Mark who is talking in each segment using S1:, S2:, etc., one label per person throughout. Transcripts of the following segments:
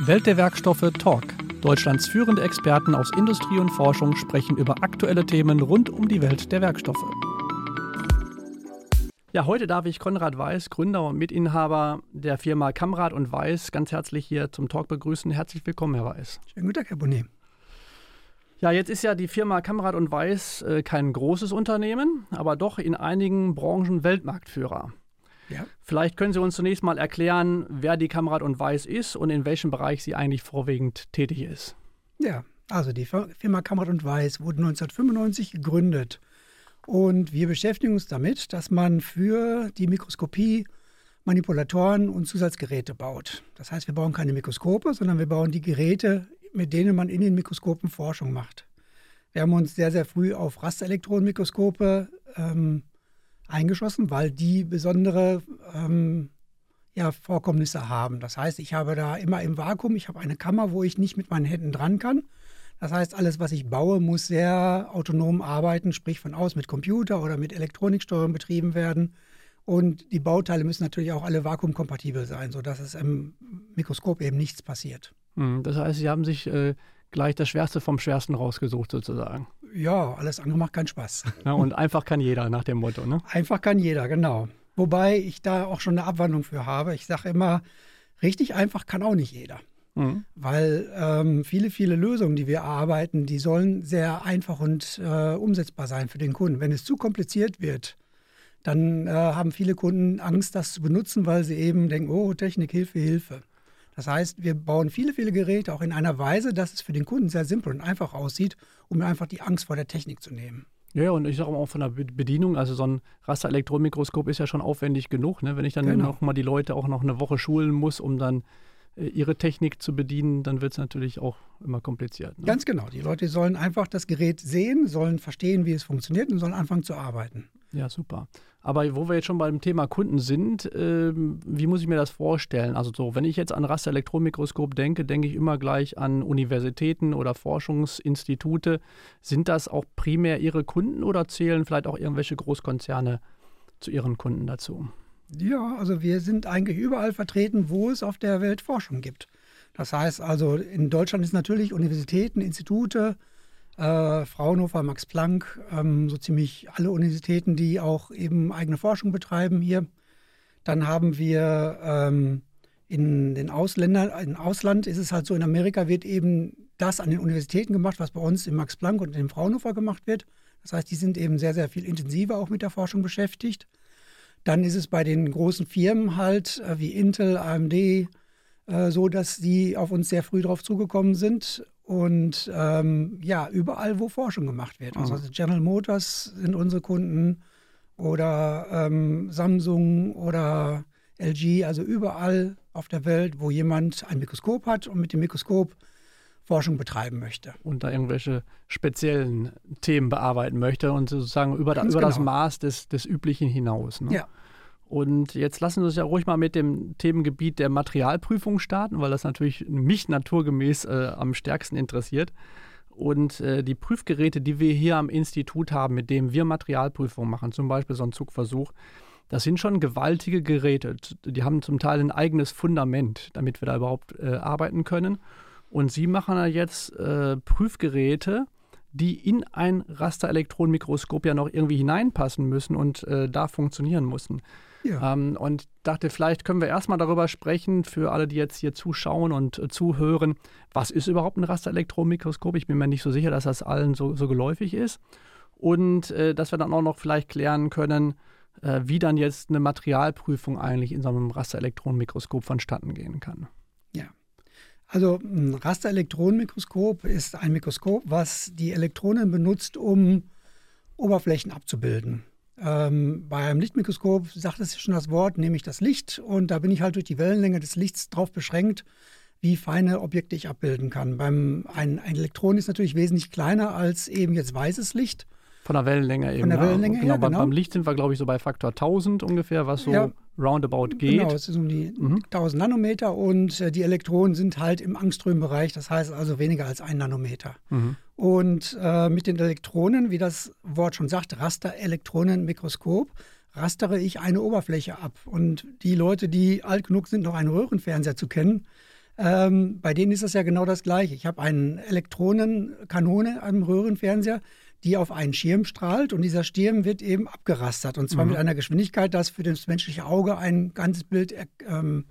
S1: Welt der Werkstoffe Talk. Deutschlands führende Experten aus Industrie und Forschung sprechen über aktuelle Themen rund um die Welt der Werkstoffe. Ja, heute darf ich Konrad Weiß, Gründer und Mitinhaber der Firma Kamrad und Weiß, ganz herzlich hier zum Talk begrüßen. Herzlich willkommen, Herr Weiß.
S2: Schönen guten Tag, Herr Bonnet.
S1: Ja, jetzt ist ja die Firma Kamrad und Weiß äh, kein großes Unternehmen, aber doch in einigen Branchen Weltmarktführer. Ja. Vielleicht können Sie uns zunächst mal erklären, wer die Kamerad und Weiß ist und in welchem Bereich sie eigentlich vorwiegend tätig ist.
S2: Ja, also die Firma Kamerad und Weiß wurde 1995 gegründet und wir beschäftigen uns damit, dass man für die Mikroskopie Manipulatoren und Zusatzgeräte baut. Das heißt, wir bauen keine Mikroskope, sondern wir bauen die Geräte, mit denen man in den Mikroskopen Forschung macht. Wir haben uns sehr, sehr früh auf Rasterelektronenmikroskope ähm, eingeschossen, weil die besondere ähm, ja, Vorkommnisse haben. Das heißt, ich habe da immer im Vakuum, ich habe eine Kammer, wo ich nicht mit meinen Händen dran kann. Das heißt, alles, was ich baue, muss sehr autonom arbeiten, sprich von aus mit Computer oder mit Elektroniksteuerung betrieben werden. Und die Bauteile müssen natürlich auch alle vakuumkompatibel sein, sodass es im Mikroskop eben nichts passiert.
S1: Hm, das heißt, Sie haben sich äh, gleich das Schwerste vom Schwersten rausgesucht, sozusagen.
S2: Ja, alles andere macht keinen Spaß.
S1: Ja, und einfach kann jeder nach dem Motto, ne?
S2: Einfach kann jeder, genau. Wobei ich da auch schon eine Abwandlung für habe. Ich sage immer, richtig einfach kann auch nicht jeder. Mhm. Weil ähm, viele, viele Lösungen, die wir erarbeiten, die sollen sehr einfach und äh, umsetzbar sein für den Kunden. Wenn es zu kompliziert wird, dann äh, haben viele Kunden Angst, das zu benutzen, weil sie eben denken, oh, Technik, Hilfe, Hilfe. Das heißt, wir bauen viele, viele Geräte auch in einer Weise, dass es für den Kunden sehr simpel und einfach aussieht, um einfach die Angst vor der Technik zu nehmen.
S1: Ja, und ich sage auch von der Bedienung, also so ein Rasterelektronenmikroskop ist ja schon aufwendig genug, ne? wenn ich dann genau. noch mal die Leute auch noch eine Woche schulen muss, um dann äh, ihre Technik zu bedienen, dann wird es natürlich auch immer kompliziert.
S2: Ne? Ganz genau. Die Leute sollen einfach das Gerät sehen, sollen verstehen, wie es funktioniert und sollen anfangen zu arbeiten.
S1: Ja, super. Aber wo wir jetzt schon beim Thema Kunden sind, äh, wie muss ich mir das vorstellen? Also so, wenn ich jetzt an Rasterelektronenmikroskop denke, denke ich immer gleich an Universitäten oder Forschungsinstitute. Sind das auch primär Ihre Kunden oder zählen vielleicht auch irgendwelche Großkonzerne zu Ihren Kunden dazu?
S2: Ja, also wir sind eigentlich überall vertreten, wo es auf der Welt Forschung gibt. Das heißt also, in Deutschland ist natürlich Universitäten, Institute, äh, Fraunhofer, Max Planck, ähm, so ziemlich alle Universitäten, die auch eben eigene Forschung betreiben hier. Dann haben wir ähm, in den Ausländern, im Ausland ist es halt so, in Amerika wird eben das an den Universitäten gemacht, was bei uns im Max Planck und im Fraunhofer gemacht wird. Das heißt, die sind eben sehr, sehr viel intensiver auch mit der Forschung beschäftigt. Dann ist es bei den großen Firmen halt äh, wie Intel, AMD äh, so, dass die auf uns sehr früh drauf zugekommen sind und ähm, ja, überall, wo Forschung gemacht wird. Also, also General Motors sind unsere Kunden oder ähm, Samsung oder LG, also überall auf der Welt, wo jemand ein Mikroskop hat und mit dem Mikroskop Forschung betreiben möchte.
S1: Und da irgendwelche speziellen Themen bearbeiten möchte und sozusagen über, da, über genau. das Maß des, des Üblichen hinaus. Ne? Ja. Und jetzt lassen Sie uns ja ruhig mal mit dem Themengebiet der Materialprüfung starten, weil das natürlich mich naturgemäß äh, am stärksten interessiert. Und äh, die Prüfgeräte, die wir hier am Institut haben, mit denen wir Materialprüfung machen, zum Beispiel so ein Zugversuch, das sind schon gewaltige Geräte. Die haben zum Teil ein eigenes Fundament, damit wir da überhaupt äh, arbeiten können. Und Sie machen da jetzt äh, Prüfgeräte, die in ein Rasterelektronenmikroskop ja noch irgendwie hineinpassen müssen und äh, da funktionieren müssen. Ja. Ähm, und dachte, vielleicht können wir erstmal darüber sprechen, für alle, die jetzt hier zuschauen und äh, zuhören, was ist überhaupt ein Rasterelektronenmikroskop? Ich bin mir nicht so sicher, dass das allen so, so geläufig ist. Und äh, dass wir dann auch noch vielleicht klären können, äh, wie dann jetzt eine Materialprüfung eigentlich in so einem Rasterelektronenmikroskop vonstatten gehen kann.
S2: Also ein Rasterelektronenmikroskop ist ein Mikroskop, was die Elektronen benutzt, um Oberflächen abzubilden. Ähm, bei einem Lichtmikroskop sagt es schon das Wort, nehme ich das Licht und da bin ich halt durch die Wellenlänge des Lichts drauf beschränkt, wie feine Objekte ich abbilden kann. Beim, ein, ein Elektron ist natürlich wesentlich kleiner als eben jetzt weißes Licht.
S1: Von der Wellenlänge eben.
S2: Von der Wellenlänge
S1: genau, her, genau. Beim Licht sind wir, glaube ich, so bei Faktor 1000 ungefähr, was so ja, roundabout geht.
S2: Genau, es ist um die mhm. 1000 Nanometer und äh, die Elektronen sind halt im Angströmbereich, das heißt also weniger als ein Nanometer. Mhm. Und äh, mit den Elektronen, wie das Wort schon sagt, Rasterelektronenmikroskop, rastere ich eine Oberfläche ab. Und die Leute, die alt genug sind, noch einen Röhrenfernseher zu kennen, Ähm, bei denen ist das ja genau das Gleiche. Ich habe eine Elektronenkanone am Röhrenfernseher, die auf einen Schirm strahlt und dieser Schirm wird eben abgerastert und zwar mhm. mit einer Geschwindigkeit, dass für das menschliche Auge ein ganzes Bild ähm,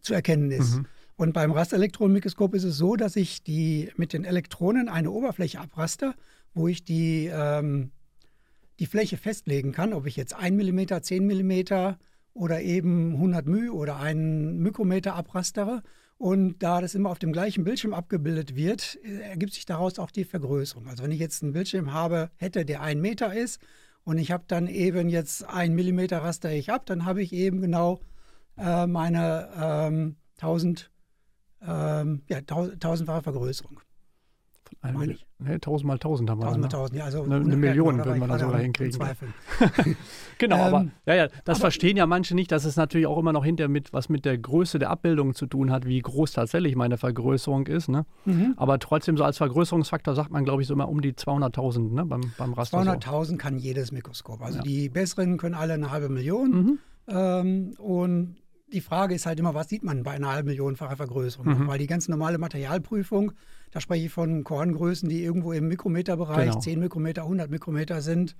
S2: zu erkennen ist. Mhm. Und beim Rasterelektronenmikroskop ist es so, dass ich die mit den Elektronen eine Oberfläche abraste, wo ich die, ähm, die Fläche festlegen kann, ob ich jetzt 1 mm, 10 mm oder eben 100 μ oder einen Mikrometer abrastere. Und da das immer auf dem gleichen Bildschirm abgebildet wird, ergibt sich daraus auch die Vergrößerung. Also wenn ich jetzt einen Bildschirm habe, hätte, der ein Meter ist und ich habe dann eben jetzt ein Millimeter raster ich ab, dann habe ich eben genau äh, meine ähm, 1000, ähm, ja, tausendfache Vergrößerung.
S1: Meine ich. Nee, 1000 mal 1000 haben wir.
S2: 1000 mal 1000, ja. Also
S1: eine, eine Million würden wir da sogar hinkriegen. genau, ähm, aber, ja, ja, das aber, verstehen ja manche nicht, dass es natürlich auch immer noch hinter mit, was mit der Größe der Abbildung zu tun hat, wie groß tatsächlich meine Vergrößerung ist. Ne? Mhm. Aber trotzdem, so als Vergrößerungsfaktor sagt man, glaube ich, so immer um die 200.000 ne? beim, beim Raster.
S2: 200.000 so. kann jedes Mikroskop. Also ja. die besseren können alle eine halbe Million. Mhm. Ähm, und die Frage ist halt immer, was sieht man bei einer halben Millionenfacher Vergrößerung? Mhm. Weil die ganz normale Materialprüfung, da spreche ich von Korngrößen, die irgendwo im Mikrometerbereich, genau. 10 Mikrometer, 100 Mikrometer sind.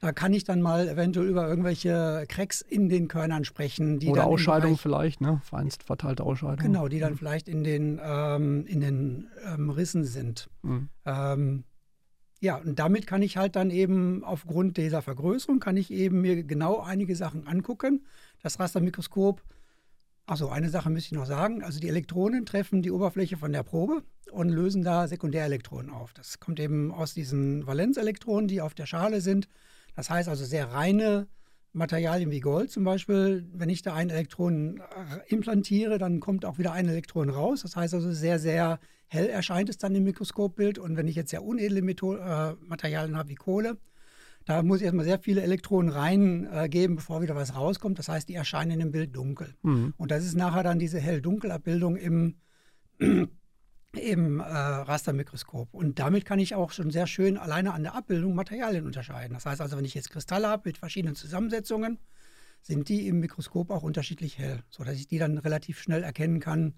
S2: Da kann ich dann mal eventuell über irgendwelche Cracks in den Körnern sprechen.
S1: Die Oder Ausscheidung vielleicht, ne? Feinst verteilte Ausscheidung.
S2: Genau, die dann mhm. vielleicht in den, ähm, in den ähm, Rissen sind. Mhm. Ähm, ja, und damit kann ich halt dann eben aufgrund dieser Vergrößerung, kann ich eben mir genau einige Sachen angucken. Das Rastermikroskop Achso, eine Sache müsste ich noch sagen. Also die Elektronen treffen die Oberfläche von der Probe und lösen da Sekundärelektronen auf. Das kommt eben aus diesen Valenzelektronen, die auf der Schale sind. Das heißt also sehr reine Materialien wie Gold zum Beispiel. Wenn ich da ein Elektron äh, implantiere, dann kommt auch wieder ein Elektron raus. Das heißt also sehr, sehr hell erscheint es dann im Mikroskopbild. Und wenn ich jetzt sehr unedle Methode, äh, Materialien habe wie Kohle, da muss ich erstmal sehr viele Elektronen reingeben, äh, bevor wieder was rauskommt. Das heißt, die erscheinen im Bild dunkel. Mhm. Und das ist nachher dann diese hell-dunkel-Abbildung im, im äh, Rastermikroskop. Und damit kann ich auch schon sehr schön alleine an der Abbildung Materialien unterscheiden. Das heißt also, wenn ich jetzt Kristalle habe mit verschiedenen Zusammensetzungen, sind die im Mikroskop auch unterschiedlich hell, sodass ich die dann relativ schnell erkennen kann,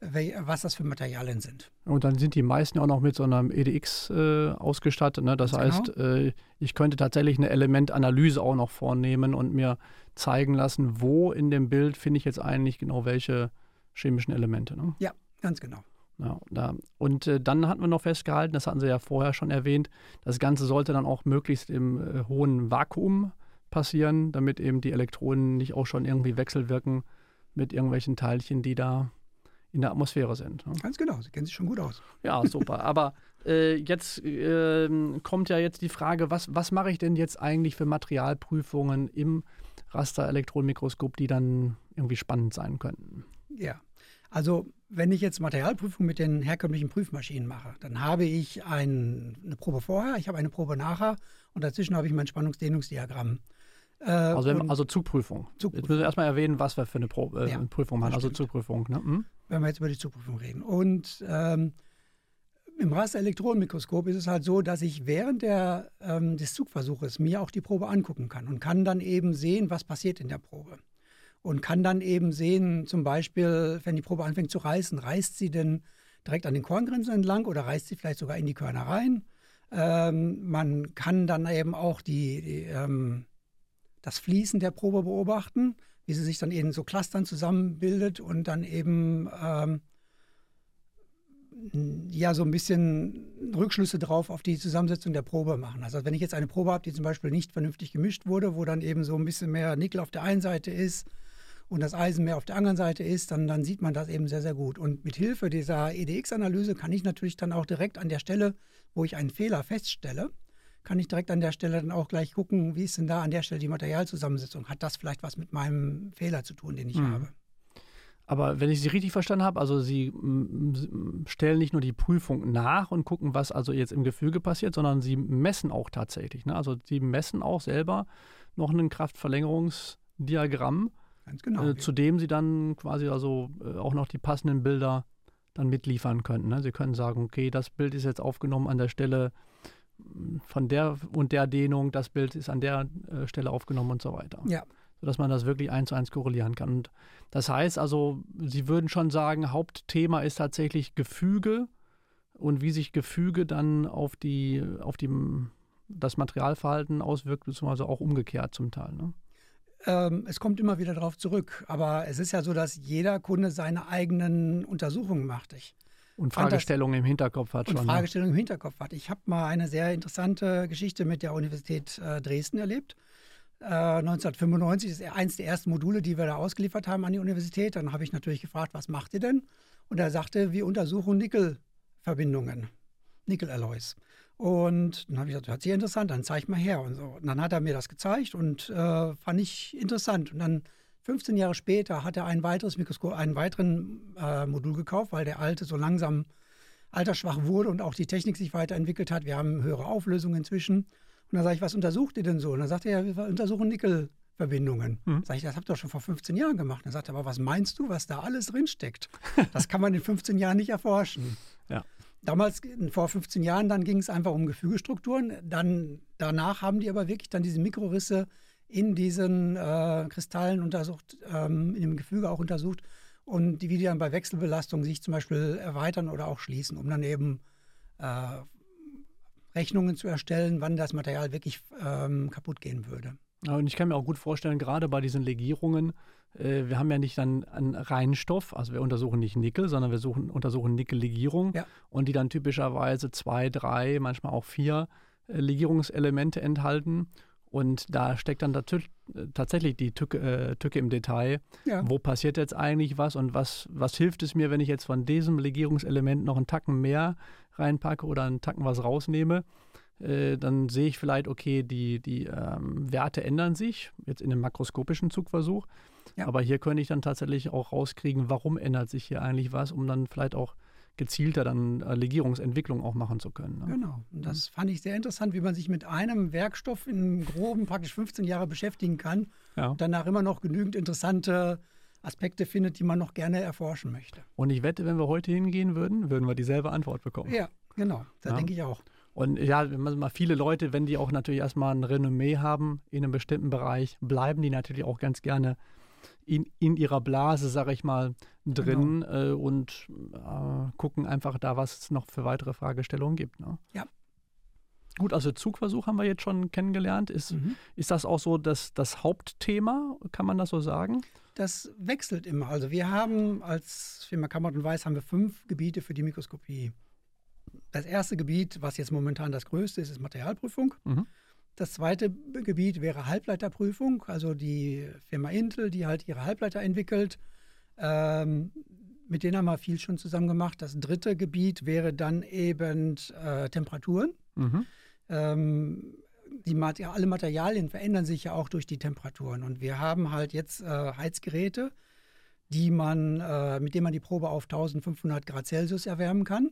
S2: was das für Materialien sind.
S1: Und dann sind die meisten auch noch mit so einem EDX äh, ausgestattet. Ne? Das Ganz heißt, genau. äh, ich könnte tatsächlich eine Elementanalyse auch noch vornehmen und mir zeigen lassen, wo in dem Bild finde ich jetzt eigentlich genau welche chemischen Elemente. Ne?
S2: Ja, ganz genau.
S1: Ja, da. Und äh, dann hatten wir noch festgehalten, das hatten Sie ja vorher schon erwähnt, das Ganze sollte dann auch möglichst im äh, hohen Vakuum passieren, damit eben die Elektronen nicht auch schon irgendwie wechselwirken mit irgendwelchen Teilchen, die da in der Atmosphäre sind.
S2: Ne? Ganz genau, Sie kennen sich schon gut aus.
S1: Ja, super. Aber äh, jetzt äh, kommt ja jetzt die Frage, was, was mache ich denn jetzt eigentlich für Materialprüfungen im Rasterelektronenmikroskop, die dann irgendwie spannend sein könnten?
S2: Ja, also wenn ich jetzt Materialprüfung mit den herkömmlichen Prüfmaschinen mache, dann habe ich ein, eine Probe vorher, ich habe eine Probe nachher und dazwischen habe ich mein Spannungsdehnungsdiagramm.
S1: Äh, also, also Zugprüfung. Zugprüfung. Jetzt müssen wir erstmal erwähnen, was wir für eine Pro äh, ja, Prüfung machen. Also Zugprüfung. Ne? Hm?
S2: Wenn wir jetzt über die Zugprüfung reden. Und ähm, im Rasterelektronenmikroskop ist es halt so, dass ich während der, ähm, des Zugversuches mir auch die Probe angucken kann und kann dann eben sehen, was passiert in der Probe. Und kann dann eben sehen, zum Beispiel, wenn die Probe anfängt zu reißen, reißt sie denn direkt an den Korngrenzen entlang oder reißt sie vielleicht sogar in die Körner rein. Ähm, man kann dann eben auch die, die ähm, das Fließen der Probe beobachten, wie sie sich dann in so Clustern zusammenbildet und dann eben ähm, ja so ein bisschen Rückschlüsse drauf auf die Zusammensetzung der Probe machen. Also wenn ich jetzt eine Probe habe, die zum Beispiel nicht vernünftig gemischt wurde, wo dann eben so ein bisschen mehr Nickel auf der einen Seite ist und das Eisen mehr auf der anderen Seite ist, dann, dann sieht man das eben sehr, sehr gut. Und mit Hilfe dieser EDX-Analyse kann ich natürlich dann auch direkt an der Stelle, wo ich einen Fehler feststelle, kann ich direkt an der Stelle dann auch gleich gucken, wie ist denn da an der Stelle die Materialzusammensetzung? Hat das vielleicht was mit meinem Fehler zu tun, den ich mhm. habe?
S1: Aber wenn ich Sie richtig verstanden habe, also Sie stellen nicht nur die Prüfung nach und gucken, was also jetzt im Gefüge passiert, sondern Sie messen auch tatsächlich. Ne? Also Sie messen auch selber noch ein Kraftverlängerungsdiagramm, genau, äh, zu dem Sie dann quasi also äh, auch noch die passenden Bilder dann mitliefern können. Ne? Sie können sagen, okay, das Bild ist jetzt aufgenommen an der Stelle von der und der Dehnung, das Bild ist an der äh, Stelle aufgenommen und so weiter.
S2: Ja,
S1: sodass man das wirklich eins zu eins korrelieren kann. Und das heißt also, Sie würden schon sagen, Hauptthema ist tatsächlich Gefüge und wie sich Gefüge dann auf die, auf die, das Materialverhalten auswirkt, beziehungsweise auch umgekehrt zum Teil. Ne?
S2: Ähm, es kommt immer wieder darauf zurück. Aber es ist ja so, dass jeder Kunde seine eigenen Untersuchungen macht. Ich
S1: und Fragestellungen im Hinterkopf hat
S2: schon. Und? Fragestellungen im Hinterkopf hat. Ich habe mal eine sehr interessante Geschichte mit der Universität äh, Dresden erlebt. Äh, 1995 ist eines der ersten Module, die wir da ausgeliefert haben an die Universität. Dann habe ich natürlich gefragt, was macht ihr denn? Und er sagte, wir untersuchen Nickelverbindungen, Nickel-Alloys. Und dann habe ich gesagt, hört sich interessant an, zeig mal her. Und, so. und dann hat er mir das gezeigt und äh, fand ich interessant. Und dann 15 Jahre später hat er ein weiteres Mikroskop, einen weiteren äh, Modul gekauft, weil der alte so langsam altersschwach wurde und auch die Technik sich weiterentwickelt hat. Wir haben höhere Auflösung inzwischen. Und dann sage ich, was untersucht ihr denn so? Und dann sagt er, ja, wir untersuchen Nickelverbindungen. Mhm. Sag ich, das habt ihr doch schon vor 15 Jahren gemacht. Dann sagt er, aber was meinst du, was da alles drinsteckt? Das kann man in 15 Jahren nicht erforschen. Ja. Damals, vor 15 Jahren, dann ging es einfach um Gefügestrukturen. Dann, danach haben die aber wirklich dann diese Mikrorisse in diesen äh, Kristallen untersucht, ähm, in dem Gefüge auch untersucht und die, wie die dann bei Wechselbelastung sich zum Beispiel erweitern oder auch schließen, um dann eben äh, Rechnungen zu erstellen, wann das Material wirklich ähm, kaputt gehen würde.
S1: Ja, und ich kann mir auch gut vorstellen, gerade bei diesen Legierungen, äh, wir haben ja nicht dann einen Reinstoff, also wir untersuchen nicht Nickel, sondern wir suchen, untersuchen Nickellegierung ja. und die dann typischerweise zwei, drei, manchmal auch vier äh, Legierungselemente enthalten. Und da steckt dann tatsächlich die Tücke, äh, Tücke im Detail. Ja. Wo passiert jetzt eigentlich was und was, was hilft es mir, wenn ich jetzt von diesem Legierungselement noch einen Tacken mehr reinpacke oder einen Tacken was rausnehme? Äh, dann sehe ich vielleicht, okay, die, die ähm, Werte ändern sich, jetzt in einem makroskopischen Zugversuch. Ja. Aber hier könnte ich dann tatsächlich auch rauskriegen, warum ändert sich hier eigentlich was, um dann vielleicht auch gezielter dann äh, Legierungsentwicklung auch machen zu können.
S2: Ne? Genau. Und das fand ich sehr interessant, wie man sich mit einem Werkstoff in groben praktisch 15 Jahre beschäftigen kann ja. und danach immer noch genügend interessante Aspekte findet, die man noch gerne erforschen möchte.
S1: Und ich wette, wenn wir heute hingehen würden, würden wir dieselbe Antwort bekommen.
S2: Ja, genau. Da ja. denke ich auch.
S1: Und ja, mal viele Leute, wenn die auch natürlich erstmal ein Renommee haben in einem bestimmten Bereich, bleiben die natürlich auch ganz gerne in, in ihrer Blase, sage ich mal, drin genau. äh, und äh, gucken einfach da, was es noch für weitere Fragestellungen gibt. Ne?
S2: Ja.
S1: Gut, also Zugversuch haben wir jetzt schon kennengelernt. Ist, mhm. ist das auch so das, das Hauptthema, kann man das so sagen?
S2: Das wechselt immer. Also wir haben als Firma Kammert und Weiß haben wir fünf Gebiete für die Mikroskopie das erste Gebiet, was jetzt momentan das größte ist, ist Materialprüfung. Mhm. Das zweite Gebiet wäre Halbleiterprüfung, also die Firma Intel, die halt ihre Halbleiter entwickelt. Ähm, mit denen haben wir viel schon zusammen gemacht. Das dritte Gebiet wäre dann eben äh, Temperaturen. Mhm. Ähm, die alle Materialien verändern sich ja auch durch die Temperaturen. Und wir haben halt jetzt äh, Heizgeräte, die man, äh, mit denen man die Probe auf 1500 Grad Celsius erwärmen kann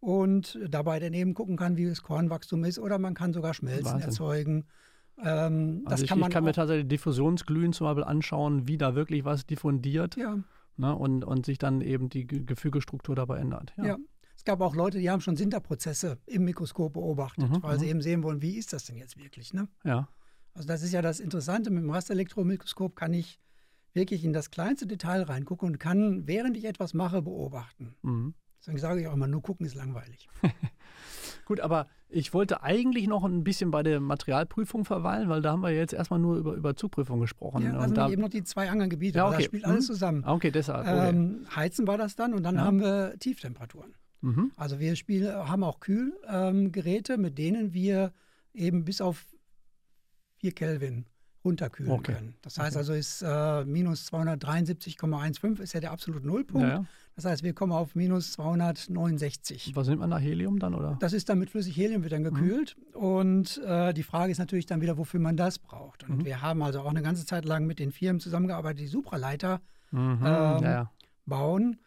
S2: und dabei dann eben gucken kann, wie das Kornwachstum ist oder man kann sogar Schmelzen Wahnsinn. erzeugen.
S1: Ähm, also ich, kann, ich kann mir tatsächlich Diffusionsglühen zum Beispiel anschauen, wie da wirklich was diffundiert ja. ne, und, und sich dann eben die Gefügestruktur dabei ändert.
S2: Ja. ja. Es gab auch Leute, die haben schon Sinterprozesse im Mikroskop beobachtet, mhm, weil sie mhm. eben sehen wollen, wie ist das denn jetzt wirklich. Ne?
S1: Ja.
S2: Also das ist ja das Interessante, mit dem Rasterelektromikroskop kann ich wirklich in das kleinste Detail reingucken und kann, während ich etwas mache, beobachten. Mhm. Deswegen sage ich auch immer, nur gucken ist langweilig.
S1: Gut, aber ich wollte eigentlich noch ein bisschen bei der Materialprüfung verweilen, weil da haben wir jetzt erstmal nur über, über Zugprüfung gesprochen.
S2: Ja, also da eben noch die zwei anderen Gebiete, ja, okay. das spielt alles mhm. zusammen.
S1: Okay, deshalb. Okay. Ähm,
S2: Heizen war das dann und dann ja. haben wir Tieftemperaturen. Mhm. Also wir spielen, haben auch Kühlgeräte, ähm, mit denen wir eben bis auf 4 Kelvin runterkühlen okay. können. Das heißt okay. also, ist äh, minus 273,15 ist ja der absolute Nullpunkt. Ja, ja. Das heißt, wir kommen auf minus 269.
S1: Was nimmt man da Helium dann, oder?
S2: Das ist dann mit flüssig Helium wird dann mhm. gekühlt. Mhm. Und äh, die Frage ist natürlich dann wieder, wofür man das braucht. Und mhm. wir haben also auch eine ganze Zeit lang mit den Firmen zusammengearbeitet, die Supraleiter mhm. ähm, ja, bauen.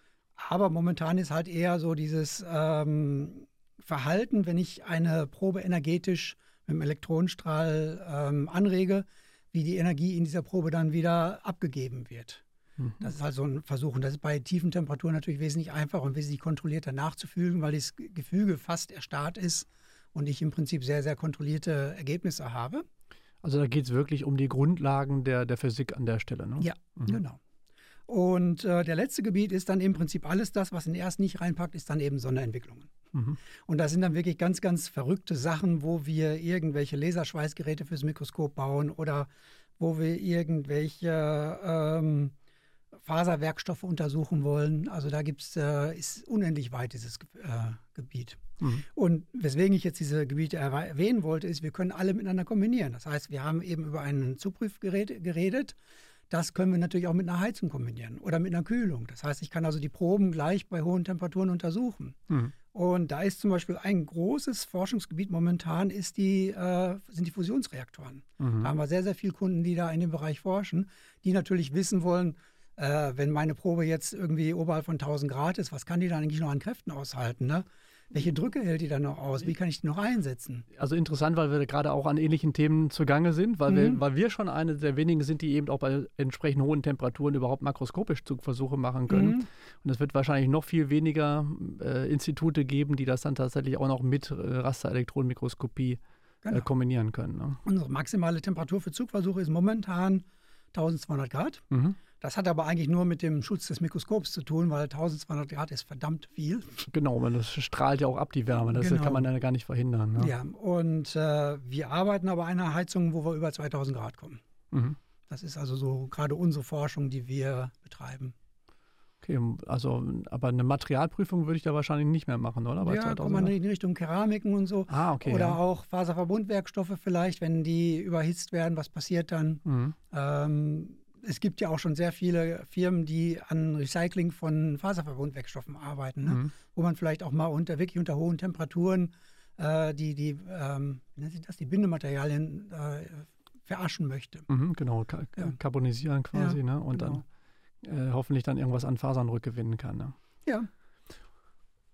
S2: Aber momentan ist halt eher so dieses ähm, Verhalten, wenn ich eine Probe energetisch mit dem Elektronenstrahl ähm, anrege, wie die Energie in dieser Probe dann wieder abgegeben wird. Mhm. Das ist also ein Versuch. Und das ist bei tiefen Temperaturen natürlich wesentlich einfacher und wesentlich kontrollierter nachzufügen, weil das Gefüge fast erstarrt ist und ich im Prinzip sehr, sehr kontrollierte Ergebnisse habe.
S1: Also da geht es wirklich um die Grundlagen der, der Physik an der Stelle. Ne?
S2: Ja, mhm. genau. Und äh, der letzte Gebiet ist dann im Prinzip alles das, was in erst nicht reinpackt, ist dann eben Sonderentwicklungen. Mhm. Und da sind dann wirklich ganz, ganz verrückte Sachen, wo wir irgendwelche Laserschweißgeräte fürs Mikroskop bauen oder wo wir irgendwelche ähm, Faserwerkstoffe untersuchen wollen. Also da gibt's, äh, ist unendlich weit dieses äh, Gebiet. Mhm. Und weswegen ich jetzt diese Gebiete erwähnen wollte, ist, wir können alle miteinander kombinieren. Das heißt, wir haben eben über ein Zuprüfgerät geredet. Das können wir natürlich auch mit einer Heizung kombinieren oder mit einer Kühlung. Das heißt, ich kann also die Proben gleich bei hohen Temperaturen untersuchen. Mhm. Und da ist zum Beispiel ein großes Forschungsgebiet momentan ist die, äh, sind die Fusionsreaktoren. Mhm. Da haben wir sehr, sehr viele Kunden, die da in dem Bereich forschen, die natürlich wissen wollen, äh, wenn meine Probe jetzt irgendwie oberhalb von 1000 Grad ist, was kann die dann eigentlich noch an Kräften aushalten? Ne? Welche Drücke hält die dann noch aus? Wie kann ich die noch einsetzen?
S1: Also interessant, weil wir gerade auch an ähnlichen Themen zugange sind, weil, mhm. wir, weil wir schon eine der wenigen sind, die eben auch bei entsprechend hohen Temperaturen überhaupt makroskopisch Zugversuche machen können. Mhm. Und es wird wahrscheinlich noch viel weniger äh, Institute geben, die das dann tatsächlich auch noch mit äh, Rasterelektronenmikroskopie äh, genau. äh, kombinieren können. Ne?
S2: Unsere maximale Temperatur für Zugversuche ist momentan 1200 Grad. Mhm. Das hat aber eigentlich nur mit dem Schutz des Mikroskops zu tun, weil 1200 Grad ist verdammt viel.
S1: Genau, man, das strahlt ja auch ab, die Wärme. Das genau. kann man ja gar nicht verhindern. Ne?
S2: Ja, und äh, wir arbeiten aber an einer Heizung, wo wir über 2000 Grad kommen. Mhm. Das ist also so gerade unsere Forschung, die wir betreiben.
S1: Okay, also, aber eine Materialprüfung würde ich da wahrscheinlich nicht mehr machen, oder?
S2: Bei ja, kommt man in Richtung Keramiken und so.
S1: Ah, okay.
S2: Oder
S1: ja.
S2: auch Faserverbundwerkstoffe vielleicht, wenn die überhitzt werden, was passiert dann? Mhm. Ähm, es gibt ja auch schon sehr viele Firmen, die an Recycling von Faserverbundwerkstoffen arbeiten, ne? mhm. wo man vielleicht auch mal unter wirklich unter hohen Temperaturen äh, die, die, ähm, das, die Bindematerialien äh, veraschen möchte.
S1: Mhm, genau, Ka ja. carbonisieren quasi, ja, ne? Und genau. dann äh, hoffentlich dann irgendwas an Fasern rückgewinnen kann. Ne?
S2: Ja.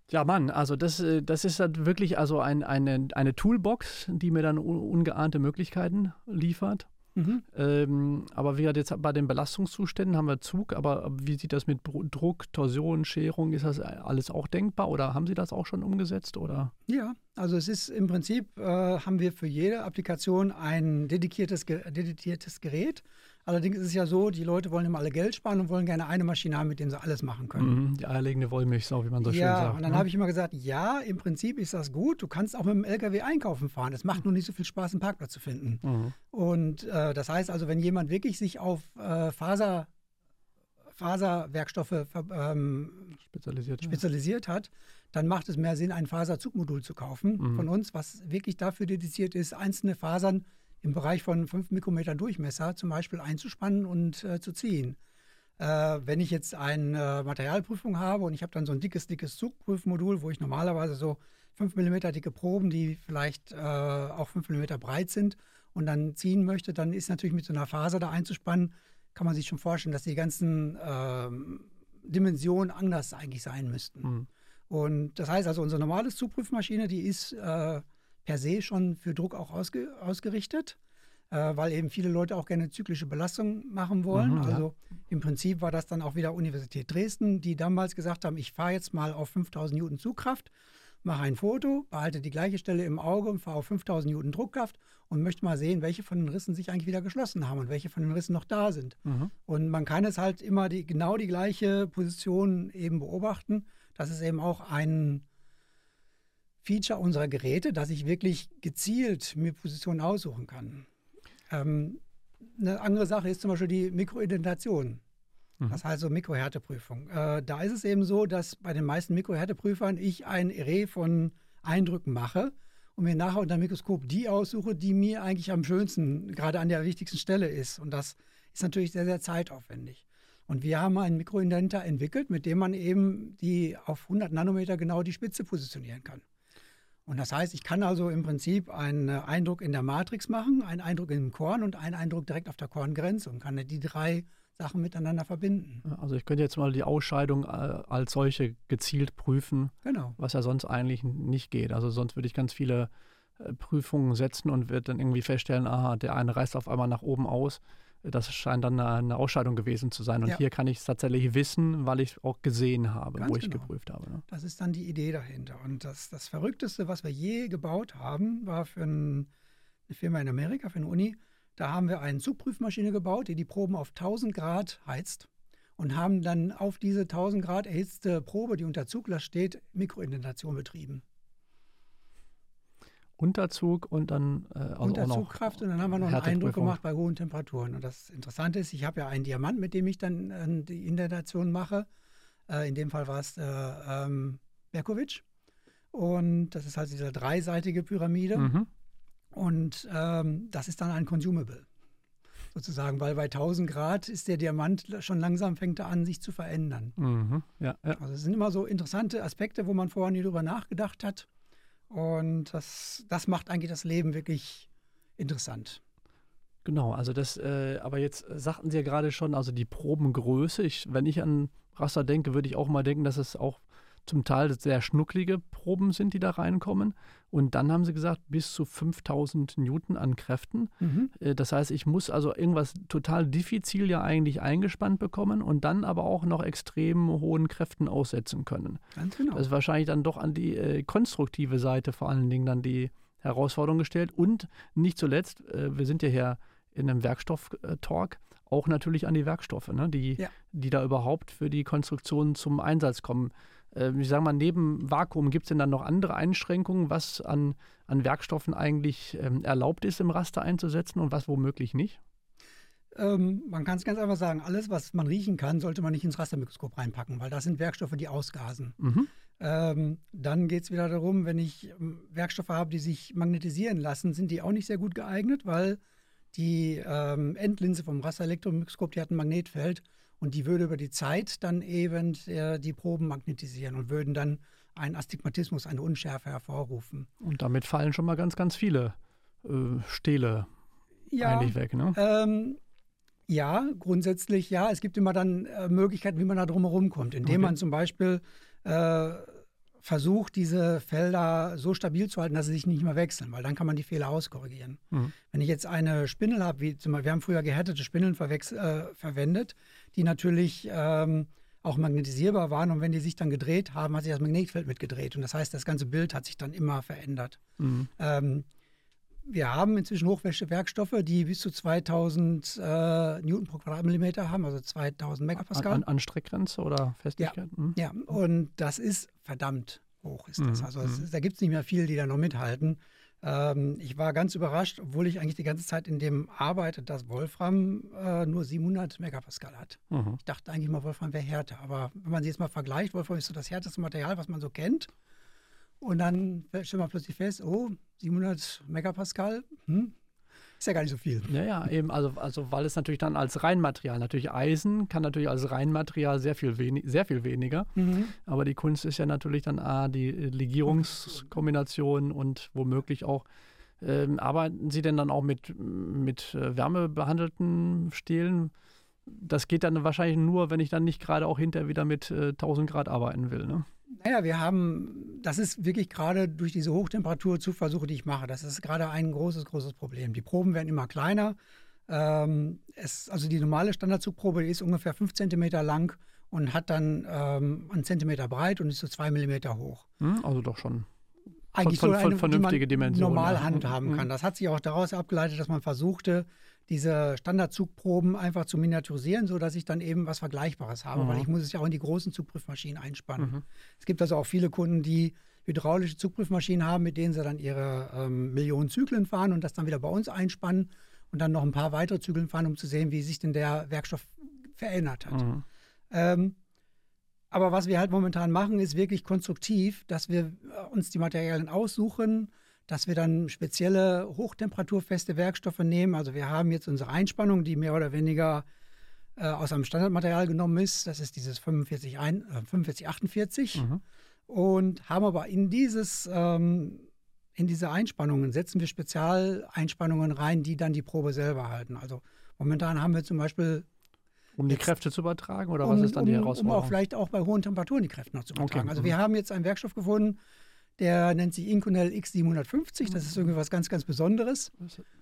S1: Ja, Mann, also das, äh, das ist halt wirklich also ein, eine, eine Toolbox, die mir dann ungeahnte Möglichkeiten liefert. Mhm. Ähm, aber wie jetzt bei den Belastungszuständen haben wir Zug, aber wie sieht das mit Druck, Torsion, Scherung? Ist das alles auch denkbar oder haben Sie das auch schon umgesetzt? Oder?
S2: Ja, also es ist im Prinzip, äh, haben wir für jede Applikation ein dediziertes, dediziertes Gerät. Allerdings ist es ja so, die Leute wollen immer alle Geld sparen und wollen gerne eine Maschine haben, mit der sie alles machen können.
S1: Mhm, die eierlegende Wollmilchsau, wie man so ja, schön sagt.
S2: Ja, und dann ne? habe ich immer gesagt, ja, im Prinzip ist das gut. Du kannst auch mit dem LKW einkaufen fahren. Es macht nur nicht so viel Spaß, einen Parkplatz zu finden. Mhm. Und äh, das heißt also, wenn jemand wirklich sich auf äh, Faser Faserwerkstoffe ähm, spezialisiert, spezialisiert, hat, dann macht es mehr Sinn, ein Faserzugmodul zu kaufen mhm. von uns, was wirklich dafür dediziert ist, einzelne Fasern im Bereich von 5 Mikrometer Durchmesser zum Beispiel einzuspannen und äh, zu ziehen. Äh, wenn ich jetzt eine Materialprüfung habe und ich habe dann so ein dickes, dickes Zugprüfmodul, wo ich normalerweise so 5 mm dicke Proben, die vielleicht äh, auch 5 mm breit sind und dann ziehen möchte, dann ist natürlich mit so einer Faser da einzuspannen, kann man sich schon vorstellen, dass die ganzen ähm, Dimensionen anders eigentlich sein müssten. Mhm. Und das heißt also, unsere normale Zugprüfmaschine, die ist äh, per se schon für Druck auch ausge, ausgerichtet, äh, weil eben viele Leute auch gerne zyklische Belastung machen wollen. Mhm, also ja. im Prinzip war das dann auch wieder Universität Dresden, die damals gesagt haben, ich fahre jetzt mal auf 5000 Newton Zugkraft, mache ein Foto, behalte die gleiche Stelle im Auge und fahre auf 5000 Newton Druckkraft und möchte mal sehen, welche von den Rissen sich eigentlich wieder geschlossen haben und welche von den Rissen noch da sind. Mhm. Und man kann es halt immer die, genau die gleiche Position eben beobachten. Das ist eben auch ein Feature unserer Geräte, dass ich wirklich gezielt mir Positionen aussuchen kann. Ähm, eine andere Sache ist zum Beispiel die Mikroidentation. Mhm. Das heißt so Mikrohärteprüfung. Äh, da ist es eben so, dass bei den meisten Mikrohärteprüfern ich ein Array von Eindrücken mache und mir nachher unter dem Mikroskop die aussuche, die mir eigentlich am schönsten, gerade an der wichtigsten Stelle ist. Und das ist natürlich sehr, sehr zeitaufwendig. Und wir haben einen Mikroindenter entwickelt, mit dem man eben die auf 100 Nanometer genau die Spitze positionieren kann. Und das heißt, ich kann also im Prinzip einen Eindruck in der Matrix machen, einen Eindruck im Korn und einen Eindruck direkt auf der Korngrenze und kann die drei Sachen miteinander verbinden.
S1: Also ich könnte jetzt mal die Ausscheidung äh, als solche gezielt prüfen,
S2: genau.
S1: was ja sonst eigentlich nicht geht. Also sonst würde ich ganz viele äh, Prüfungen setzen und würde dann irgendwie feststellen, aha, der eine reißt auf einmal nach oben aus das scheint dann eine, Ausscheidung gewesen zu sein. Und ja. hier kann ich es tatsächlich wissen, weil ich es auch gesehen habe, Ganz wo ich genau. geprüft habe. Ne?
S2: Das ist dann die Idee dahinter. Und das, das Verrückteste, was wir je gebaut haben, war für ein, eine Firma in Amerika, für eine Uni, Da haben wir eine Zugprüfmaschine gebaut, die die Proben auf 1000 Grad heizt und haben dann auf diese 1000 Grad erhitzte Probe, die unter Zuglast steht, Mikroindentation betrieben.
S1: Unterzug und dann
S2: äh, also Unterzugkraft und dann haben wir noch einen Eindruck gemacht bei hohen Temperaturen. Und das Interessante ist, ich habe ja einen Diamant, mit dem ich dann äh, die Indentation mache. Äh, in dem Fall war es äh, ähm, Berkovic. Und das ist halt diese dreiseitige Pyramide. Mhm. Und ähm, das ist dann ein Consumable sozusagen, weil bei 1000 Grad ist der Diamant schon langsam fängt er an, sich zu verändern. Mhm. Ja, ja. Also es sind immer so interessante Aspekte, wo man vorher nie drüber nachgedacht hat. Und das, das macht eigentlich das Leben wirklich interessant.
S1: Genau, also das, äh, aber jetzt sagten Sie ja gerade schon, also die Probengröße, ich, wenn ich an Raster denke, würde ich auch mal denken, dass es auch zum Teil sehr schnucklige Proben sind, die da reinkommen. Und dann haben sie gesagt, bis zu 5000 Newton an Kräften. Mhm. Äh, das heißt, ich muss also irgendwas total diffizil ja eigentlich eingespannt bekommen und dann aber auch noch extrem hohen Kräften aussetzen können. Ganz genau. Das ist wahrscheinlich dann doch an die äh, konstruktive Seite vor allen Dingen dann die Herausforderung gestellt. Und nicht zuletzt, äh, wir sind ja hier in einem Werkstoff-Talk, auch natürlich an die Werkstoffe, ne, die, ja. die da überhaupt für die Konstruktion zum Einsatz kommen ich sage mal, neben Vakuum gibt es denn dann noch andere Einschränkungen, was an, an Werkstoffen eigentlich ähm, erlaubt ist, im Raster einzusetzen und was womöglich nicht?
S2: Ähm, man kann es ganz einfach sagen, alles, was man riechen kann, sollte man nicht ins Rastermikroskop reinpacken, weil das sind Werkstoffe, die ausgasen. Mhm. Ähm, dann geht es wieder darum, wenn ich ähm, Werkstoffe habe, die sich magnetisieren lassen, sind die auch nicht sehr gut geeignet, weil die ähm, Endlinse vom Rasterelektromikroskop, die hat ein Magnetfeld und die würde über die Zeit dann eben äh, die Proben magnetisieren und würden dann einen Astigmatismus, eine Unschärfe hervorrufen.
S1: Und damit fallen schon mal ganz, ganz viele äh, Stähle ja, eigentlich weg, ne?
S2: Ähm, ja, grundsätzlich ja. Es gibt immer dann äh, Möglichkeiten, wie man da drumherum kommt, indem okay. man zum Beispiel äh, versucht, diese Felder so stabil zu halten, dass sie sich nicht mehr wechseln, weil dann kann man die Fehler auskorrigieren. Mhm. Wenn ich jetzt eine Spindel habe, wie zum Beispiel, wir haben früher gehärtete Spindeln äh, verwendet, die natürlich ähm, auch magnetisierbar waren und wenn die sich dann gedreht haben, hat sich das Magnetfeld mitgedreht und das heißt, das ganze Bild hat sich dann immer verändert. Mhm. Ähm, wir haben inzwischen Hochwäschewerkstoffe, die bis zu 2000 äh, Newton pro Quadratmillimeter haben, also 2000 Megapascal.
S1: An, an Streckgrenze oder Festigkeit?
S2: Ja, mhm. ja, und das ist verdammt hoch ist das. Mhm. Also es, mhm. da gibt es nicht mehr viele, die da noch mithalten. Ähm, ich war ganz überrascht, obwohl ich eigentlich die ganze Zeit in dem arbeite, dass Wolfram äh, nur 700 Megapascal hat. Mhm. Ich dachte eigentlich mal, Wolfram wäre härter. Aber wenn man sie jetzt mal vergleicht, Wolfram ist so das härteste Material, was man so kennt. Und dann stellt man plötzlich fest, oh, 700 Megapascal, hm, ist ja gar nicht so viel.
S1: Ja, ja, eben, also, also weil es natürlich dann als Reinmaterial, natürlich Eisen kann natürlich als Reinmaterial sehr viel, wenig, sehr viel weniger, mhm. aber die Kunst ist ja natürlich dann A, die Legierungskombination und womöglich auch, ähm, arbeiten Sie denn dann auch mit, mit äh, wärmebehandelten Stählen? Das geht dann wahrscheinlich nur, wenn ich dann nicht gerade auch hinterher wieder mit äh, 1000 Grad arbeiten will, ne?
S2: Naja, wir haben, das ist wirklich gerade durch diese Hochtemperatur-Zugversuche, die ich mache, das ist gerade ein großes, großes Problem. Die Proben werden immer kleiner. Ähm, es, also die normale Standardzugprobe die ist ungefähr 5 cm lang und hat dann ähm, einen Zentimeter breit und ist so 2 mm hoch.
S1: Hm, also doch schon
S2: eigentlich von, so eine, vernünftige die man Dimension, normal ja. handhaben kann. Mhm. Das hat sich auch daraus abgeleitet, dass man versuchte, diese Standardzugproben einfach zu miniaturisieren, sodass ich dann eben was Vergleichbares habe, mhm. weil ich muss es ja auch in die großen Zugprüfmaschinen einspannen. Mhm. Es gibt also auch viele Kunden, die hydraulische Zugprüfmaschinen haben, mit denen sie dann ihre ähm, Millionen Zyklen fahren und das dann wieder bei uns einspannen und dann noch ein paar weitere Zyklen fahren, um zu sehen, wie sich denn der Werkstoff verändert hat. Mhm. Ähm, aber was wir halt momentan machen, ist wirklich konstruktiv, dass wir äh, uns die Materialien aussuchen, dass wir dann spezielle hochtemperaturfeste Werkstoffe nehmen. Also wir haben jetzt unsere Einspannung, die mehr oder weniger äh, aus einem Standardmaterial genommen ist. Das ist dieses 45, ein, äh, 4548. Mhm. Und haben aber in dieses ähm, in diese Einspannungen setzen wir Spezialeinspannungen rein, die dann die Probe selber halten. Also momentan haben wir zum Beispiel
S1: um die jetzt, Kräfte zu übertragen oder was ist dann die Herausforderung?
S2: Um auch vielleicht auch bei hohen Temperaturen die Kräfte noch zu übertragen. Okay. Also wir haben jetzt einen Werkstoff gefunden, der nennt sich Inconel X750. Das ist irgendwie was ganz, ganz Besonderes.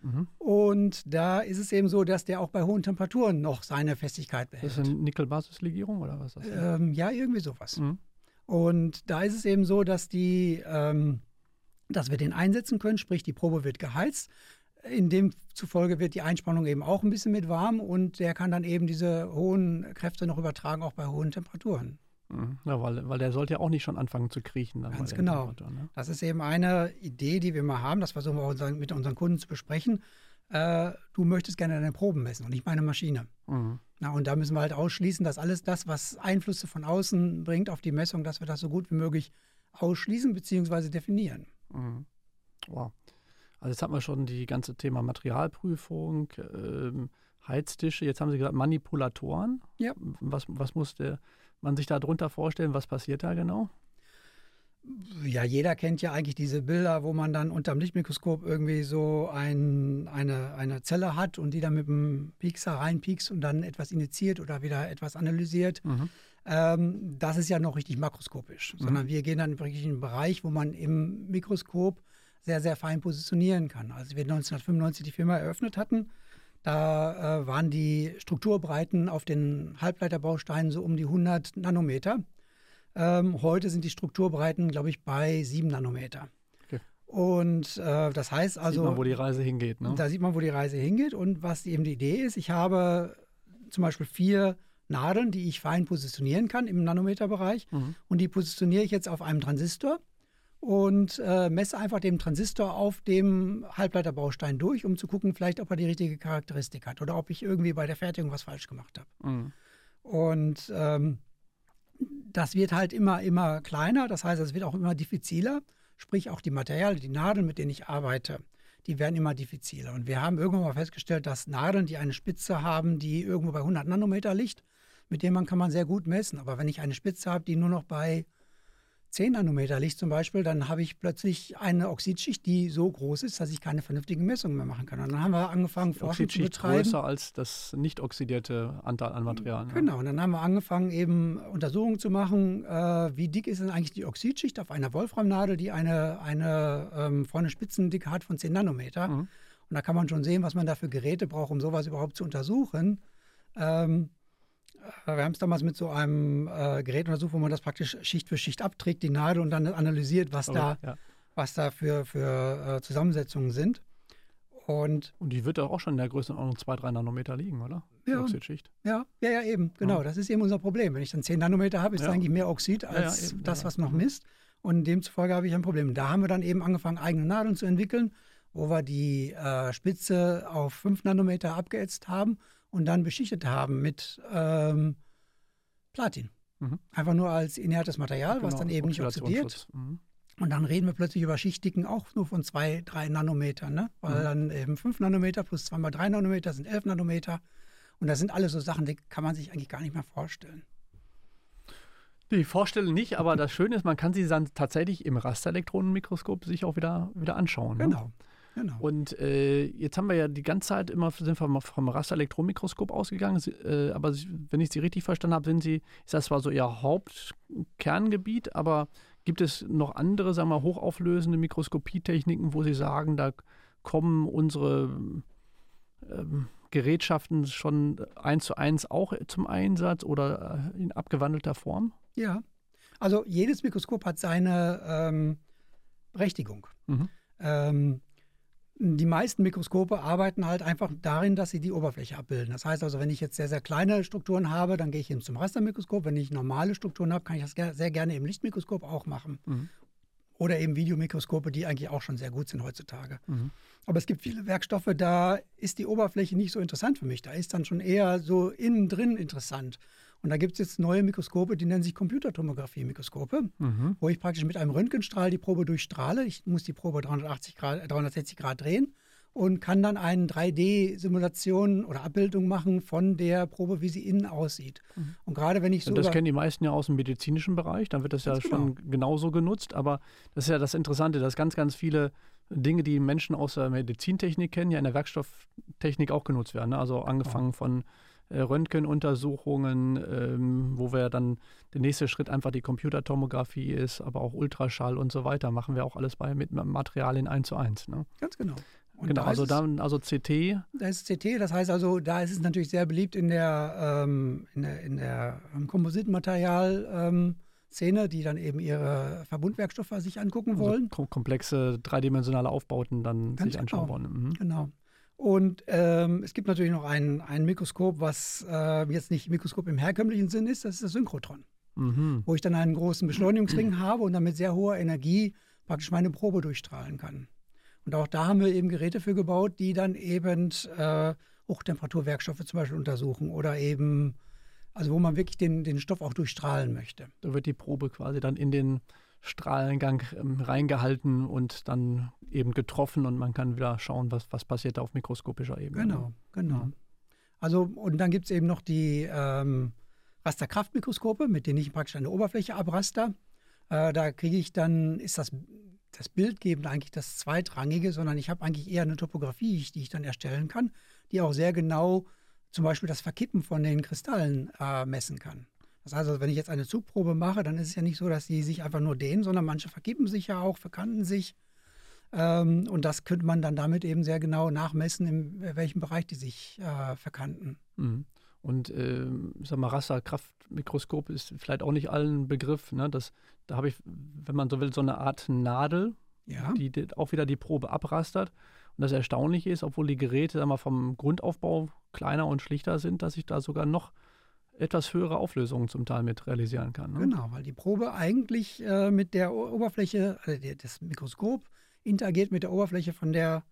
S2: Mhm. Und da ist es eben so, dass der auch bei hohen Temperaturen noch seine Festigkeit behält.
S1: Das ist eine Nickelbasislegierung oder was
S2: ist das? Ähm, ja, irgendwie sowas. Mhm. Und da ist es eben so, dass die, ähm, dass wir den einsetzen können, sprich die Probe wird geheizt. in dem zufolge wird die Einspannung eben auch ein bisschen mit warm und der kann dann eben diese hohen Kräfte noch übertragen, auch bei hohen Temperaturen.
S1: Mhm. Ja, weil, weil der sollte ja auch nicht schon anfangen zu kriechen.
S2: Ganz genau. Ne? Das ist eben eine Idee, die wir mal haben, das versuchen wir auch mit unseren Kunden zu besprechen. Äh, du möchtest gerne deine Proben messen und nicht meine Maschine. Mhm. Na, und da müssen wir halt ausschließen, dass alles das, was Einflüsse von außen bringt auf die Messung, dass wir das so gut wie möglich ausschließen bzw. definieren. Mhm.
S1: Wow. Also jetzt haben wir schon die ganze Thema Materialprüfung, ähm, Heiztische, jetzt haben Sie gesagt Manipulatoren. Ja. Was, was muss der, man sich darunter vorstellen? Was passiert da genau?
S2: Ja, jeder kennt ja eigentlich diese Bilder, wo man dann unter dem Lichtmikroskop irgendwie so ein, eine, eine Zelle hat und die dann mit dem Piekser reinpiekst und dann etwas initiiert oder wieder etwas analysiert. Mhm. Ähm, das ist ja noch richtig makroskopisch, mhm. sondern wir gehen dann wirklich in einen Bereich, wo man im Mikroskop sehr, sehr fein positionieren kann. Als wir 1995 die Firma eröffnet hatten, da äh, waren die Strukturbreiten auf den Halbleiterbausteinen so um die 100 Nanometer. Ähm, heute sind die Strukturbreiten, glaube ich, bei 7 Nanometer. Okay. Und äh, das heißt also.
S1: Sieht man, wo die Reise hingeht, ne?
S2: Da sieht man, wo die Reise hingeht. Und was eben die Idee ist, ich habe zum Beispiel vier Nadeln, die ich fein positionieren kann im Nanometerbereich. Mhm. Und die positioniere ich jetzt auf einem Transistor und äh, messe einfach den Transistor auf dem Halbleiterbaustein durch, um zu gucken, vielleicht, ob er die richtige Charakteristik hat oder ob ich irgendwie bei der Fertigung was falsch gemacht habe. Mhm. Und ähm, das wird halt immer, immer kleiner, das heißt, es wird auch immer diffiziler, sprich auch die Materialien, die Nadeln, mit denen ich arbeite, die werden immer diffiziler. Und wir haben irgendwann mal festgestellt, dass Nadeln, die eine Spitze haben, die irgendwo bei 100 Nanometer liegt, mit denen man kann man sehr gut messen. Aber wenn ich eine Spitze habe, die nur noch bei 10 Nanometer Licht zum Beispiel, dann habe ich plötzlich eine Oxidschicht, die so groß ist, dass ich keine vernünftigen Messungen mehr machen kann. Und dann haben wir angefangen, die Forschung zu betreiben.
S1: größer als das nicht oxidierte Anteil an Material.
S2: Genau, ja. und dann haben wir angefangen, eben Untersuchungen zu machen, äh, wie dick ist denn eigentlich die Oxidschicht auf einer Wolframnadel, die eine, eine ähm, vorne Spitzendicke hat von 10 Nanometer. Mhm. Und da kann man schon sehen, was man da für Geräte braucht, um sowas überhaupt zu untersuchen. Ähm, wir haben es damals mit so einem äh, Gerät untersucht, wo man das praktisch Schicht für Schicht abträgt, die Nadel und dann analysiert, was, oh, da, ja. was da für, für äh, Zusammensetzungen sind. Und,
S1: und die wird auch schon in der Größenordnung 2, 3 Nanometer liegen, oder?
S2: Die ja, Oxidschicht. Ja, ja, ja, eben, genau. Ja. Das ist eben unser Problem. Wenn ich dann 10 Nanometer habe, ist ja. eigentlich mehr Oxid als eben, das, was noch misst. Und demzufolge habe ich ein Problem. Da haben wir dann eben angefangen, eigene Nadeln zu entwickeln, wo wir die äh, Spitze auf 5 Nanometer abgeätzt haben und dann beschichtet haben mit ähm, Platin. Mhm. Einfach nur als inertes Material, genau, was dann eben nicht oxidiert. Mhm. Und dann reden wir plötzlich über Schichtdicken auch nur von zwei, drei Nanometern, ne? weil mhm. dann eben fünf Nanometer plus zwei mal drei Nanometer sind elf Nanometer. Und das sind alles so Sachen, die kann man sich eigentlich gar nicht mehr vorstellen.
S1: Die vorstellen nicht, aber das Schöne ist, man kann sie dann tatsächlich im Rasterelektronenmikroskop sich auch wieder, wieder anschauen.
S2: Ne? Genau.
S1: Und äh, jetzt haben wir ja die ganze Zeit immer sind wir vom Rasterelektronenmikroskop ausgegangen, äh, aber wenn ich Sie richtig verstanden habe, sind Sie, ist das zwar so Ihr Hauptkerngebiet, aber gibt es noch andere, sagen wir, hochauflösende Mikroskopietechniken, wo Sie sagen, da kommen unsere ähm, Gerätschaften schon eins zu eins auch zum Einsatz oder äh, in abgewandelter Form?
S2: Ja, also jedes Mikroskop hat seine ähm, Berechtigung. Mhm. Ähm, die meisten Mikroskope arbeiten halt einfach darin, dass sie die Oberfläche abbilden. Das heißt also, wenn ich jetzt sehr, sehr kleine Strukturen habe, dann gehe ich eben zum Rastermikroskop. Wenn ich normale Strukturen habe, kann ich das sehr gerne im Lichtmikroskop auch machen. Mhm. Oder eben Videomikroskope, die eigentlich auch schon sehr gut sind heutzutage. Mhm. Aber es gibt viele Werkstoffe, da ist die Oberfläche nicht so interessant für mich. Da ist dann schon eher so innen drin interessant. Und da gibt es jetzt neue Mikroskope, die nennen sich Computertomographie-Mikroskope, mhm. wo ich praktisch mit einem Röntgenstrahl die Probe durchstrahle. Ich muss die Probe 380 Grad, 360 Grad drehen und kann dann eine 3D-Simulation oder Abbildung machen von der Probe, wie sie innen aussieht. Mhm. Und gerade wenn ich so.
S1: Das kennen die meisten ja aus dem medizinischen Bereich, dann wird das ja genau. schon genauso genutzt. Aber das ist ja das Interessante, dass ganz, ganz viele Dinge, die Menschen aus der Medizintechnik kennen, ja in der Werkstofftechnik auch genutzt werden. Ne? Also angefangen oh. von äh, Röntgenuntersuchungen, ähm, wo wir dann der nächste Schritt einfach die Computertomographie ist, aber auch Ultraschall und so weiter, machen wir auch alles bei mit Materialien 1 zu 1. Ne?
S2: Ganz genau.
S1: Und genau, also dann also CT.
S2: Da ist CT, das heißt also, da ist es natürlich sehr beliebt in der, ähm, in der, in der Kompositmaterial. Ähm, Szene, die dann eben ihre Verbundwerkstoffe sich angucken also wollen.
S1: Also komplexe dreidimensionale Aufbauten dann Ganz sich anschauen genau. wollen.
S2: Mhm. Genau. Und ähm, es gibt natürlich noch ein, ein Mikroskop, was äh, jetzt nicht Mikroskop im herkömmlichen Sinn ist, das ist das Synchrotron. Mhm. Wo ich dann einen großen Beschleunigungsring habe und dann mit sehr hoher Energie praktisch meine Probe durchstrahlen kann. Und auch da haben wir eben Geräte für gebaut, die dann eben äh, Hochtemperaturwerkstoffe zum Beispiel untersuchen oder eben, also wo man wirklich den, den Stoff auch durchstrahlen möchte.
S1: Da wird die Probe quasi dann in den Strahlengang ähm, reingehalten und dann eben getroffen und man kann wieder schauen, was, was passiert da auf mikroskopischer Ebene.
S2: Genau, genau. Mhm. Also, und dann gibt es eben noch die ähm, Rasterkraftmikroskope, mit denen ich praktisch eine Oberfläche abraster. Äh, da kriege ich dann, ist das, das Bildgebende eigentlich das Zweitrangige, sondern ich habe eigentlich eher eine Topografie, die ich dann erstellen kann, die auch sehr genau zum Beispiel das Verkippen von den Kristallen äh, messen kann. Das heißt, also, wenn ich jetzt eine Zugprobe mache, dann ist es ja nicht so, dass die sich einfach nur dehnen, sondern manche verkippen sich ja auch, verkanten sich. Ähm, und das könnte man dann damit eben sehr genau nachmessen, in welchem Bereich die sich äh, verkanten.
S1: Mhm. Und äh, sag mal, Rasterkraftmikroskop ist vielleicht auch nicht allen Begriff. Ne? Das, da habe ich, wenn man so will, so eine Art Nadel, ja. die, die auch wieder die Probe abrastert. Und das Erstaunliche ist, obwohl die Geräte sag mal, vom Grundaufbau kleiner und schlichter sind, dass ich da sogar noch etwas höhere Auflösungen zum Teil mit realisieren kann. Ne?
S2: Genau, weil die Probe eigentlich äh, mit der Oberfläche, also das Mikroskop interagiert mit der Oberfläche von der,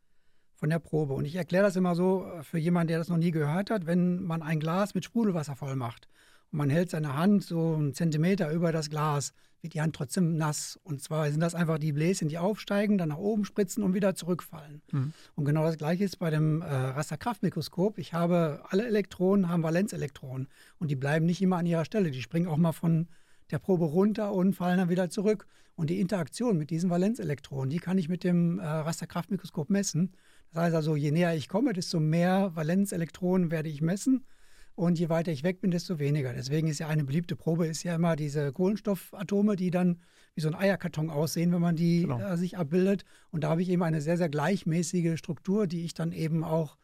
S2: von der Probe. Und ich erkläre das immer so äh, für jemanden, der das noch nie gehört hat, wenn man ein Glas mit Sprudelwasser voll macht und man hält seine Hand so einen Zentimeter über das Glas, wird die Hand trotzdem nass. Und zwar sind das einfach die Bläschen, die aufsteigen, dann nach oben spritzen und wieder zurückfallen. Mhm. Und genau das gleiche ist bei dem äh, Rasterkraftmikroskop. Ich habe alle Elektronen haben Valenzelektronen und die bleiben nicht immer an ihrer Stelle. Die springen auch mal von der Probe runter und fallen dann wieder zurück. Und die Interaktion mit diesen Valenzelektronen, die kann ich mit dem äh, Rasterkraftmikroskop messen. Das heißt also, je näher ich komme, desto mehr Valenzelektronen werde ich messen. Und je weiter ich weg bin, desto weniger. Deswegen ist ja eine beliebte Probe ist ja immer diese Kohlenstoffatome, die dann wie so ein Eierkarton aussehen, wenn man die genau. äh, sich abbildet. Und da habe ich eben eine sehr, sehr gleichmäßige Struktur, die ich dann eben auch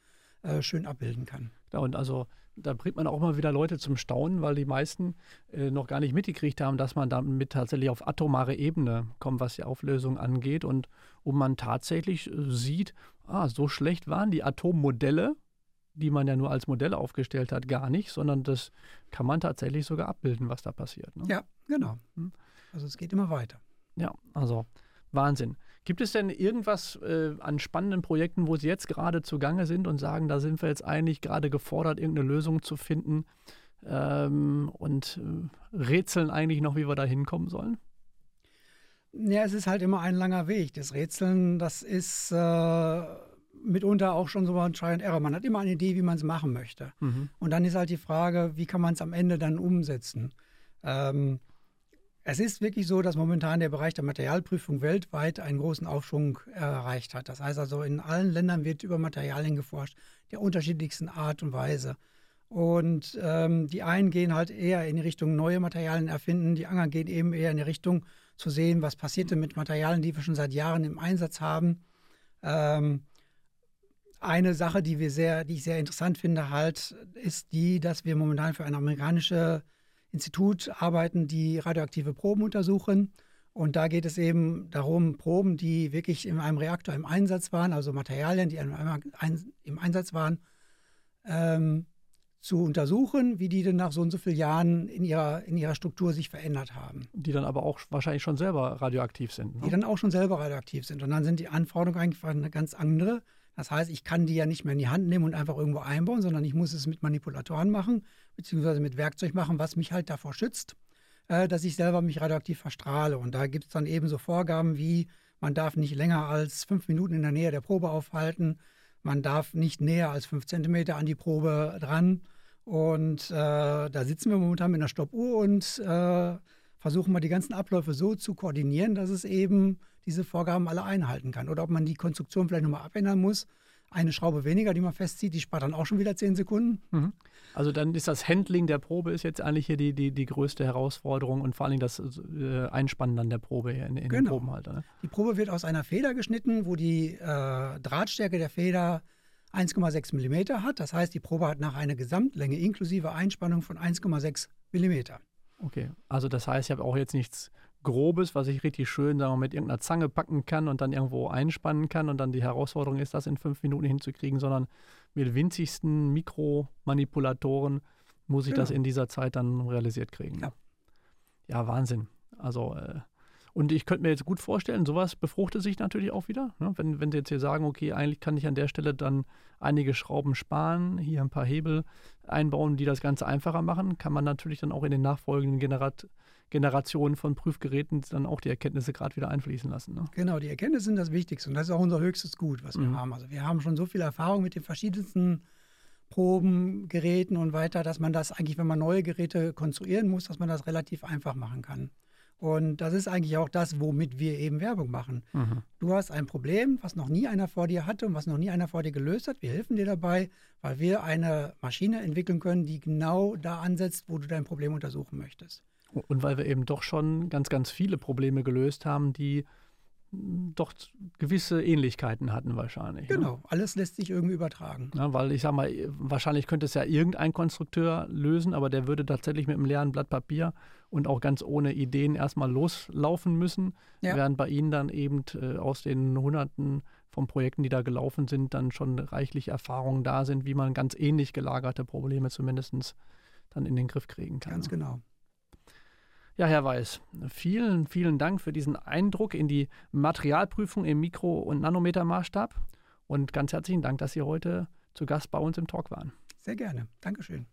S2: äh, schön abbilden kann.
S1: Ja, und also da bringt man auch mal wieder Leute zum Staunen, weil die meisten äh, noch gar nicht mitgekriegt haben, dass man damit tatsächlich auf atomare Ebene kommt, was die Auflösung angeht. Und wo man tatsächlich äh, sieht, ah, so schlecht waren die Atommodelle, die man ja nur als Modell aufgestellt hat, gar nicht, sondern das kann man tatsächlich sogar abbilden, was da passiert. Ne?
S2: Ja, genau. Hm? Also es geht immer weiter.
S1: Ja, also Wahnsinn. Gibt es denn irgendwas äh, an spannenden Projekten, wo Sie jetzt gerade zugange sind und sagen, da sind wir jetzt eigentlich gerade gefordert, irgendeine Lösung zu finden ähm, und äh, rätseln eigentlich noch, wie wir da hinkommen sollen?
S2: Ja, es ist halt immer ein langer Weg. Das Rätseln, das ist äh, mitunter auch schon so ein Try and Error. Man hat immer eine Idee, wie man es machen möchte. Mhm. Und dann ist halt die Frage, wie kann man es am Ende dann umsetzen? Ähm, es ist wirklich so, dass momentan der Bereich der Materialprüfung weltweit einen großen Aufschwung erreicht hat. Das heißt also, in allen Ländern wird über Materialien geforscht, der unterschiedlichsten Art und Weise. Und ähm, die einen gehen halt eher in die Richtung neue Materialien erfinden, die anderen gehen eben eher in die Richtung zu sehen, was passiert denn mit Materialien, die wir schon seit Jahren im Einsatz haben. Ähm, eine Sache, die wir sehr, die ich sehr interessant finde, halt, ist die, dass wir momentan für ein amerikanisches Institut arbeiten, die radioaktive Proben untersuchen. Und da geht es eben darum, Proben, die wirklich in einem Reaktor im Einsatz waren, also Materialien, die im Einsatz waren, ähm, zu untersuchen, wie die denn nach so und so vielen Jahren in ihrer, in ihrer Struktur sich verändert haben.
S1: Die dann aber auch wahrscheinlich schon selber radioaktiv sind.
S2: Ne? Die dann auch schon selber radioaktiv sind. Und dann sind die Anforderungen eigentlich eine ganz andere. Das heißt, ich kann die ja nicht mehr in die Hand nehmen und einfach irgendwo einbauen, sondern ich muss es mit Manipulatoren machen, beziehungsweise mit Werkzeug machen, was mich halt davor schützt, äh, dass ich selber mich radioaktiv verstrahle. Und da gibt es dann eben so Vorgaben wie, man darf nicht länger als fünf Minuten in der Nähe der Probe aufhalten, man darf nicht näher als fünf Zentimeter an die Probe dran. Und äh, da sitzen wir momentan mit einer Stoppuhr und äh, versuchen mal die ganzen Abläufe so zu koordinieren, dass es eben diese Vorgaben alle einhalten kann. Oder ob man die Konstruktion vielleicht nochmal abändern muss. Eine Schraube weniger, die man festzieht, die spart dann auch schon wieder zehn Sekunden.
S1: Mhm. Also dann ist das Handling der Probe ist jetzt eigentlich hier die, die, die größte Herausforderung und vor allem das äh, Einspannen dann der Probe in, in genau. den Probenhalter. Ne?
S2: Die Probe wird aus einer Feder geschnitten, wo die äh, Drahtstärke der Feder 1,6 mm hat. Das heißt, die Probe hat nach einer Gesamtlänge inklusive Einspannung von 1,6 mm.
S1: Okay, also das heißt, ich habe auch jetzt nichts Grobes, was ich richtig schön sagen wir, mit irgendeiner Zange packen kann und dann irgendwo einspannen kann und dann die Herausforderung ist, das in fünf Minuten hinzukriegen, sondern mit winzigsten Mikromanipulatoren muss ich genau. das in dieser Zeit dann realisiert kriegen. Ja, ja Wahnsinn. Also äh, und ich könnte mir jetzt gut vorstellen, sowas befruchtet sich natürlich auch wieder. Ne? Wenn, wenn Sie jetzt hier sagen, okay, eigentlich kann ich an der Stelle dann einige Schrauben sparen, hier ein paar Hebel einbauen, die das Ganze einfacher machen, kann man natürlich dann auch in den nachfolgenden Generat Generationen von Prüfgeräten dann auch die Erkenntnisse gerade wieder einfließen lassen. Ne?
S2: Genau, die Erkenntnisse sind das Wichtigste und das ist auch unser höchstes Gut, was wir mhm. haben. Also wir haben schon so viel Erfahrung mit den verschiedensten Proben, Geräten und weiter, dass man das eigentlich, wenn man neue Geräte konstruieren muss, dass man das relativ einfach machen kann. Und das ist eigentlich auch das, womit wir eben Werbung machen. Mhm. Du hast ein Problem, was noch nie einer vor dir hatte und was noch nie einer vor dir gelöst hat. Wir helfen dir dabei, weil wir eine Maschine entwickeln können, die genau da ansetzt, wo du dein Problem untersuchen möchtest.
S1: Und weil wir eben doch schon ganz, ganz viele Probleme gelöst haben, die doch gewisse Ähnlichkeiten hatten wahrscheinlich.
S2: Ne? Genau, ne? alles lässt sich irgendwie übertragen.
S1: Ja, weil ich sag mal, wahrscheinlich könnte es ja irgendein Konstrukteur lösen, aber der würde tatsächlich mit einem leeren Blatt Papier und auch ganz ohne Ideen erstmal loslaufen müssen, ja. während bei Ihnen dann eben äh, aus den Hunderten von Projekten, die da gelaufen sind, dann schon reichlich Erfahrungen da sind, wie man ganz ähnlich gelagerte Probleme zumindest dann in den Griff kriegen kann.
S2: Ganz genau.
S1: Ja, Herr Weiß, vielen, vielen Dank für diesen Eindruck in die Materialprüfung im Mikro- und Nanometermaßstab und ganz herzlichen Dank, dass Sie heute zu Gast bei uns im Talk waren.
S2: Sehr gerne. Dankeschön.